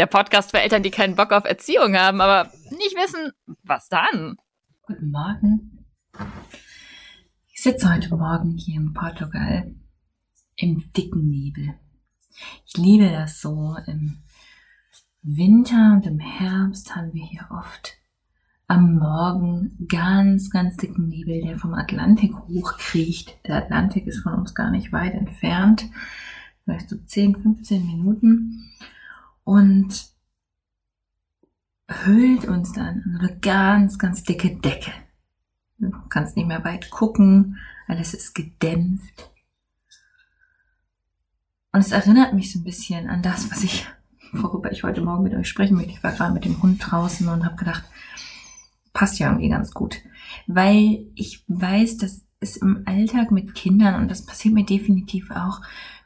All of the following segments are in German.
der Podcast für Eltern, die keinen Bock auf Erziehung haben, aber nicht wissen, was dann. Guten Morgen. Ich sitze heute Morgen hier in Portugal im dicken Nebel. Ich liebe das so. Im Winter und im Herbst haben wir hier oft am Morgen ganz, ganz dicken Nebel, der vom Atlantik hochkriecht. Der Atlantik ist von uns gar nicht weit entfernt, vielleicht so 10, 15 Minuten und hüllt uns dann in eine ganz, ganz dicke Decke. Du kannst nicht mehr weit gucken, alles ist gedämpft. Und es erinnert mich so ein bisschen an das, was ich, worüber ich heute Morgen mit euch sprechen möchte. Ich war gerade mit dem Hund draußen und habe gedacht, passt ja irgendwie ganz gut. Weil ich weiß, dass es im Alltag mit Kindern, und das passiert mir definitiv auch,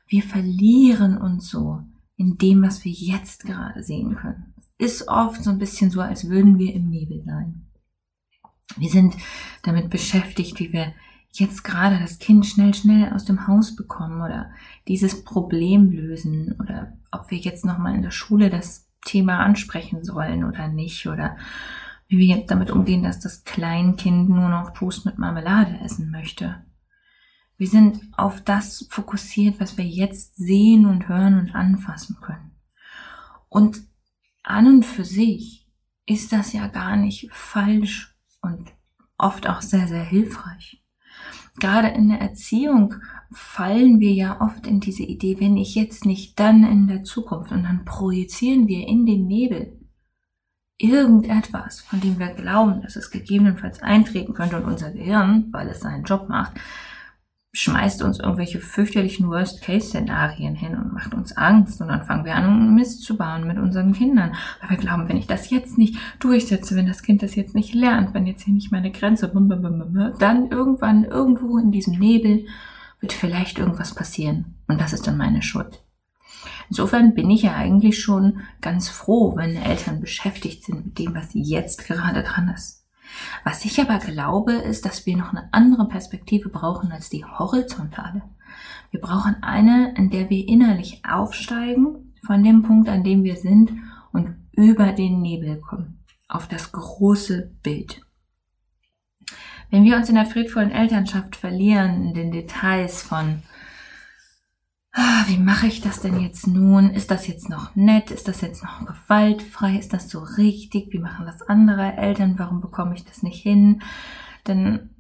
wir verlieren uns so in dem, was wir jetzt gerade sehen können. Ist oft so ein bisschen so, als würden wir im Nebel sein. Wir sind damit beschäftigt, wie wir jetzt gerade das Kind schnell, schnell aus dem Haus bekommen oder dieses Problem lösen oder ob wir jetzt nochmal in der Schule das Thema ansprechen sollen oder nicht oder wie wir jetzt damit umgehen, dass das Kleinkind nur noch Toast mit Marmelade essen möchte. Wir sind auf das fokussiert, was wir jetzt sehen und hören und anfassen können. Und an und für sich ist das ja gar nicht falsch und oft auch sehr, sehr hilfreich. Gerade in der Erziehung fallen wir ja oft in diese Idee, wenn ich jetzt nicht, dann in der Zukunft. Und dann projizieren wir in den Nebel irgendetwas, von dem wir glauben, dass es gegebenenfalls eintreten könnte und unser Gehirn, weil es seinen Job macht, schmeißt uns irgendwelche fürchterlichen Worst-Case-Szenarien hin und macht uns Angst und dann fangen wir an, Mist zu bauen mit unseren Kindern. Weil wir glauben, wenn ich das jetzt nicht durchsetze, wenn das Kind das jetzt nicht lernt, wenn jetzt hier nicht meine Grenze, dann irgendwann irgendwo in diesem Nebel wird vielleicht irgendwas passieren und das ist dann meine Schuld. Insofern bin ich ja eigentlich schon ganz froh, wenn Eltern beschäftigt sind mit dem, was jetzt gerade dran ist. Was ich aber glaube, ist, dass wir noch eine andere Perspektive brauchen als die horizontale. Wir brauchen eine, in der wir innerlich aufsteigen von dem Punkt, an dem wir sind und über den Nebel kommen, auf das große Bild. Wenn wir uns in der friedvollen Elternschaft verlieren, in den Details von wie mache ich das denn jetzt nun? Ist das jetzt noch nett? Ist das jetzt noch gewaltfrei? Ist das so richtig? Wie machen das andere Eltern? Warum bekomme ich das nicht hin? Dann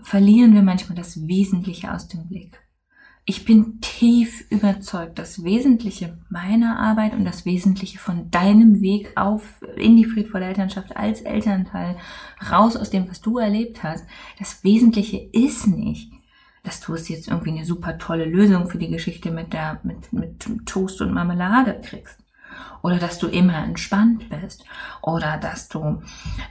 verlieren wir manchmal das Wesentliche aus dem Blick. Ich bin tief überzeugt, das Wesentliche meiner Arbeit und das Wesentliche von deinem Weg auf in die friedvolle Elternschaft als Elternteil, raus aus dem, was du erlebt hast, das Wesentliche ist nicht, dass du es jetzt irgendwie eine super tolle Lösung für die Geschichte mit der, mit, mit Toast und Marmelade kriegst. oder dass du immer entspannt bist oder dass du,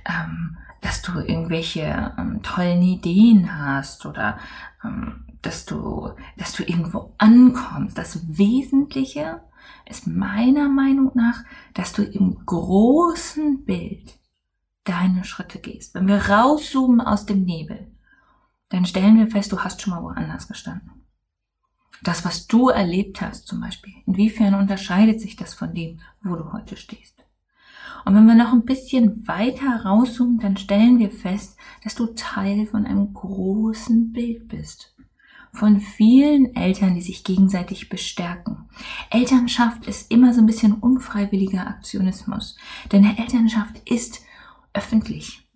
ähm, dass du irgendwelche ähm, tollen Ideen hast oder ähm, dass du, dass du irgendwo ankommst. Das Wesentliche ist meiner Meinung nach, dass du im großen Bild deine Schritte gehst. Wenn wir rauszoomen aus dem Nebel, dann stellen wir fest, du hast schon mal woanders gestanden. Das, was du erlebt hast zum Beispiel, inwiefern unterscheidet sich das von dem, wo du heute stehst? Und wenn wir noch ein bisschen weiter rauszoomen, dann stellen wir fest, dass du Teil von einem großen Bild bist. Von vielen Eltern, die sich gegenseitig bestärken. Elternschaft ist immer so ein bisschen unfreiwilliger Aktionismus. Denn Elternschaft ist öffentlich.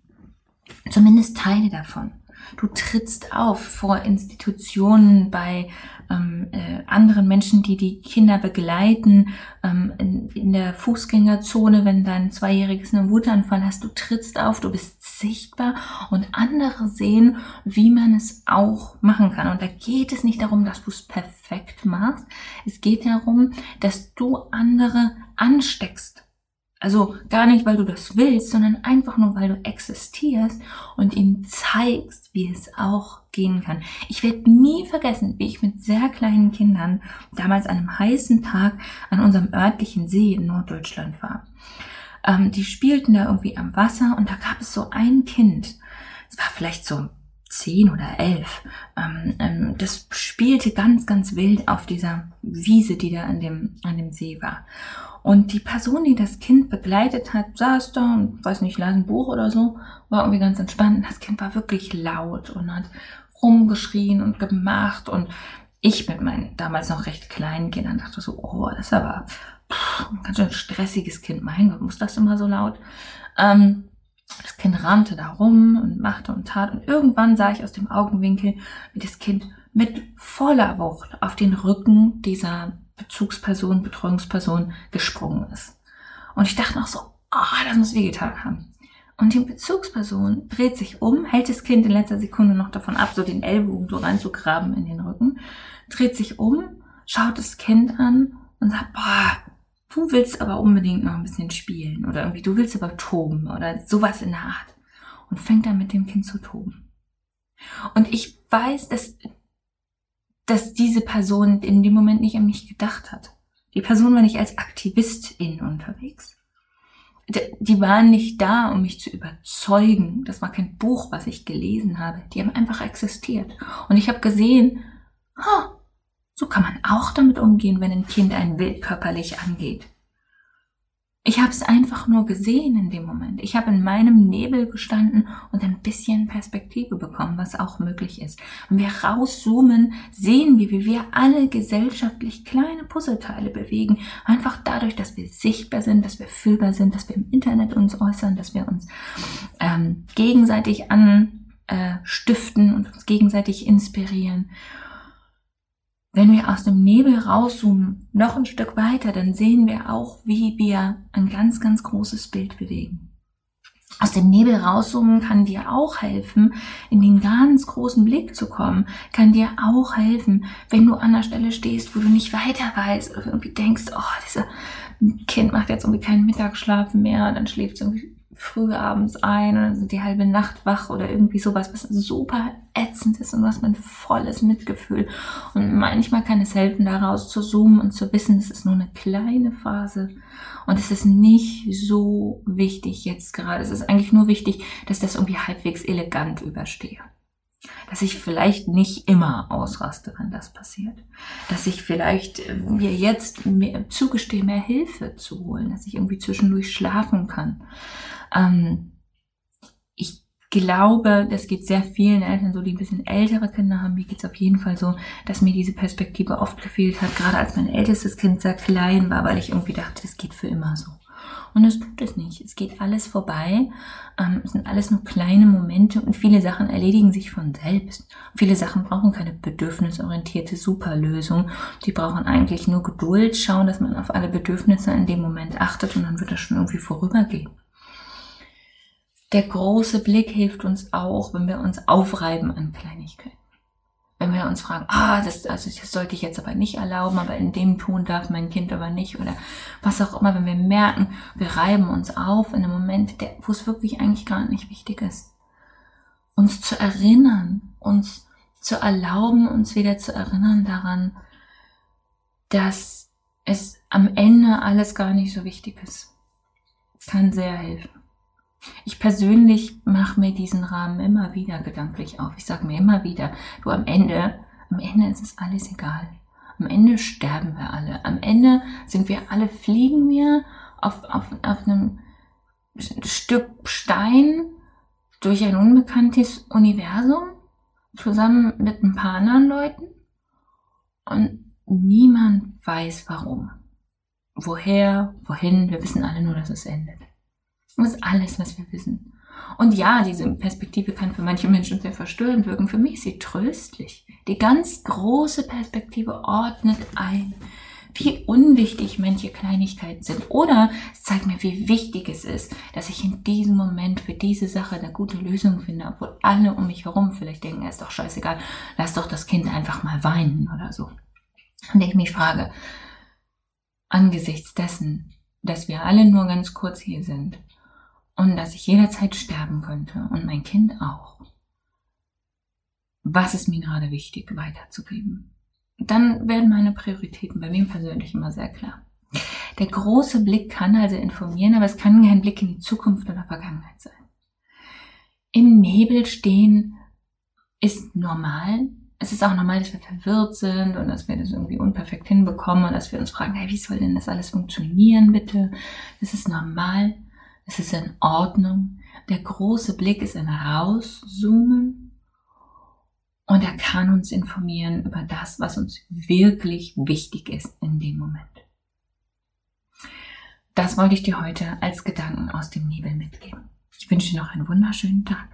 Zumindest Teile davon. Du trittst auf vor Institutionen, bei ähm, äh, anderen Menschen, die die Kinder begleiten, ähm, in, in der Fußgängerzone, wenn dein Zweijähriges einen Wutanfall hast. Du trittst auf, du bist sichtbar und andere sehen, wie man es auch machen kann. Und da geht es nicht darum, dass du es perfekt machst. Es geht darum, dass du andere ansteckst also gar nicht, weil du das willst, sondern einfach nur, weil du existierst und ihnen zeigst, wie es auch gehen kann. Ich werde nie vergessen, wie ich mit sehr kleinen Kindern damals an einem heißen Tag an unserem örtlichen See in Norddeutschland war. Ähm, die spielten da irgendwie am Wasser und da gab es so ein Kind. Es war vielleicht so zehn oder elf. Ähm, ähm, das spielte ganz, ganz wild auf dieser Wiese, die da an dem, an dem See war. Und die Person, die das Kind begleitet hat, saß da und, weiß nicht, las ein Buch oder so, war irgendwie ganz entspannt. Das Kind war wirklich laut und hat rumgeschrien und gemacht. Und ich mit meinen damals noch recht kleinen Kindern dachte so, oh, das ist aber ein ganz schön stressiges Kind. Mein Gott, muss das immer so laut? Ähm, das Kind rannte da rum und machte und tat. Und irgendwann sah ich aus dem Augenwinkel, wie das Kind mit voller Wucht auf den Rücken dieser Bezugsperson, Betreuungsperson gesprungen ist. Und ich dachte noch so, oh, das muss wehgetan haben. Und die Bezugsperson dreht sich um, hält das Kind in letzter Sekunde noch davon ab, so den Ellbogen so reinzugraben in den Rücken, dreht sich um, schaut das Kind an und sagt, boah, du willst aber unbedingt noch ein bisschen spielen oder irgendwie, du willst aber toben oder sowas in der Art. Und fängt dann mit dem Kind zu toben. Und ich weiß, dass dass diese Person in dem Moment nicht an mich gedacht hat. Die Person war nicht als Aktivistin unterwegs. Die waren nicht da, um mich zu überzeugen. Das war kein Buch, was ich gelesen habe. Die haben einfach existiert. Und ich habe gesehen, huh, so kann man auch damit umgehen, wenn ein Kind einen wild körperlich angeht. Ich habe es einfach nur gesehen in dem Moment. Ich habe in meinem Nebel gestanden und ein bisschen Perspektive bekommen, was auch möglich ist. Wenn wir rauszoomen, sehen wir, wie wir alle gesellschaftlich kleine Puzzleteile bewegen. Einfach dadurch, dass wir sichtbar sind, dass wir fühlbar sind, dass wir im Internet uns äußern, dass wir uns ähm, gegenseitig anstiften und uns gegenseitig inspirieren. Wenn wir aus dem Nebel rauszoomen, noch ein Stück weiter, dann sehen wir auch, wie wir ein ganz, ganz großes Bild bewegen. Aus dem Nebel rauszoomen kann dir auch helfen, in den ganz großen Blick zu kommen, kann dir auch helfen, wenn du an der Stelle stehst, wo du nicht weiter weißt oder irgendwie denkst, oh, dieser Kind macht jetzt irgendwie keinen Mittagsschlaf mehr, dann schläft es irgendwie früh abends ein oder sind die halbe Nacht wach oder irgendwie sowas, was super ätzend ist und was man volles Mitgefühl. Und manchmal kann es helfen, daraus zu zoomen und zu wissen, es ist nur eine kleine Phase und es ist nicht so wichtig jetzt gerade. Es ist eigentlich nur wichtig, dass das irgendwie halbwegs elegant überstehe. Dass ich vielleicht nicht immer ausraste, wenn das passiert. Dass ich vielleicht äh, mir jetzt mehr zugestehe, mehr Hilfe zu holen. Dass ich irgendwie zwischendurch schlafen kann ähm, ich glaube, das geht sehr vielen Eltern so, die ein bisschen ältere Kinder haben. Mir geht es auf jeden Fall so, dass mir diese Perspektive oft gefehlt hat, gerade als mein ältestes Kind sehr klein war, weil ich irgendwie dachte, das geht für immer so. Und es tut es nicht. Es geht alles vorbei. Ähm, es sind alles nur kleine Momente und viele Sachen erledigen sich von selbst. Viele Sachen brauchen keine bedürfnisorientierte Superlösung. Die brauchen eigentlich nur Geduld, schauen, dass man auf alle Bedürfnisse in dem Moment achtet und dann wird das schon irgendwie vorübergehen. Der große Blick hilft uns auch, wenn wir uns aufreiben an Kleinigkeiten. Wenn wir uns fragen, ah, das, also das sollte ich jetzt aber nicht erlauben, aber in dem tun darf mein Kind aber nicht oder was auch immer, wenn wir merken, wir reiben uns auf in einem Moment, der, wo es wirklich eigentlich gar nicht wichtig ist. Uns zu erinnern, uns zu erlauben, uns wieder zu erinnern daran, dass es am Ende alles gar nicht so wichtig ist. Kann sehr helfen. Ich persönlich mache mir diesen Rahmen immer wieder gedanklich auf. Ich sage mir immer wieder, du am Ende, am Ende ist es alles egal. Am Ende sterben wir alle. Am Ende sind wir alle, fliegen wir auf, auf, auf einem Stück Stein durch ein unbekanntes Universum zusammen mit ein paar anderen Leuten und niemand weiß warum. Woher, wohin, wir wissen alle nur, dass es endet. Das ist alles, was wir wissen. Und ja, diese Perspektive kann für manche Menschen sehr verstörend wirken. Für mich ist sie tröstlich. Die ganz große Perspektive ordnet ein, wie unwichtig manche Kleinigkeiten sind. Oder es zeigt mir, wie wichtig es ist, dass ich in diesem Moment für diese Sache eine gute Lösung finde, obwohl alle um mich herum vielleicht denken, es ist doch scheißegal, lass doch das Kind einfach mal weinen oder so. Und ich mich frage, angesichts dessen, dass wir alle nur ganz kurz hier sind, und dass ich jederzeit sterben könnte und mein Kind auch. Was ist mir gerade wichtig weiterzugeben? Dann werden meine Prioritäten bei mir persönlich immer sehr klar. Der große Blick kann also informieren, aber es kann kein Blick in die Zukunft oder Vergangenheit sein. Im Nebel stehen ist normal. Es ist auch normal, dass wir verwirrt sind und dass wir das irgendwie unperfekt hinbekommen und dass wir uns fragen, hey, wie soll denn das alles funktionieren, bitte? Das ist normal. Es ist in Ordnung. Der große Blick ist ein Rauszoomen und er kann uns informieren über das, was uns wirklich wichtig ist in dem Moment. Das wollte ich dir heute als Gedanken aus dem Nebel mitgeben. Ich wünsche dir noch einen wunderschönen Tag.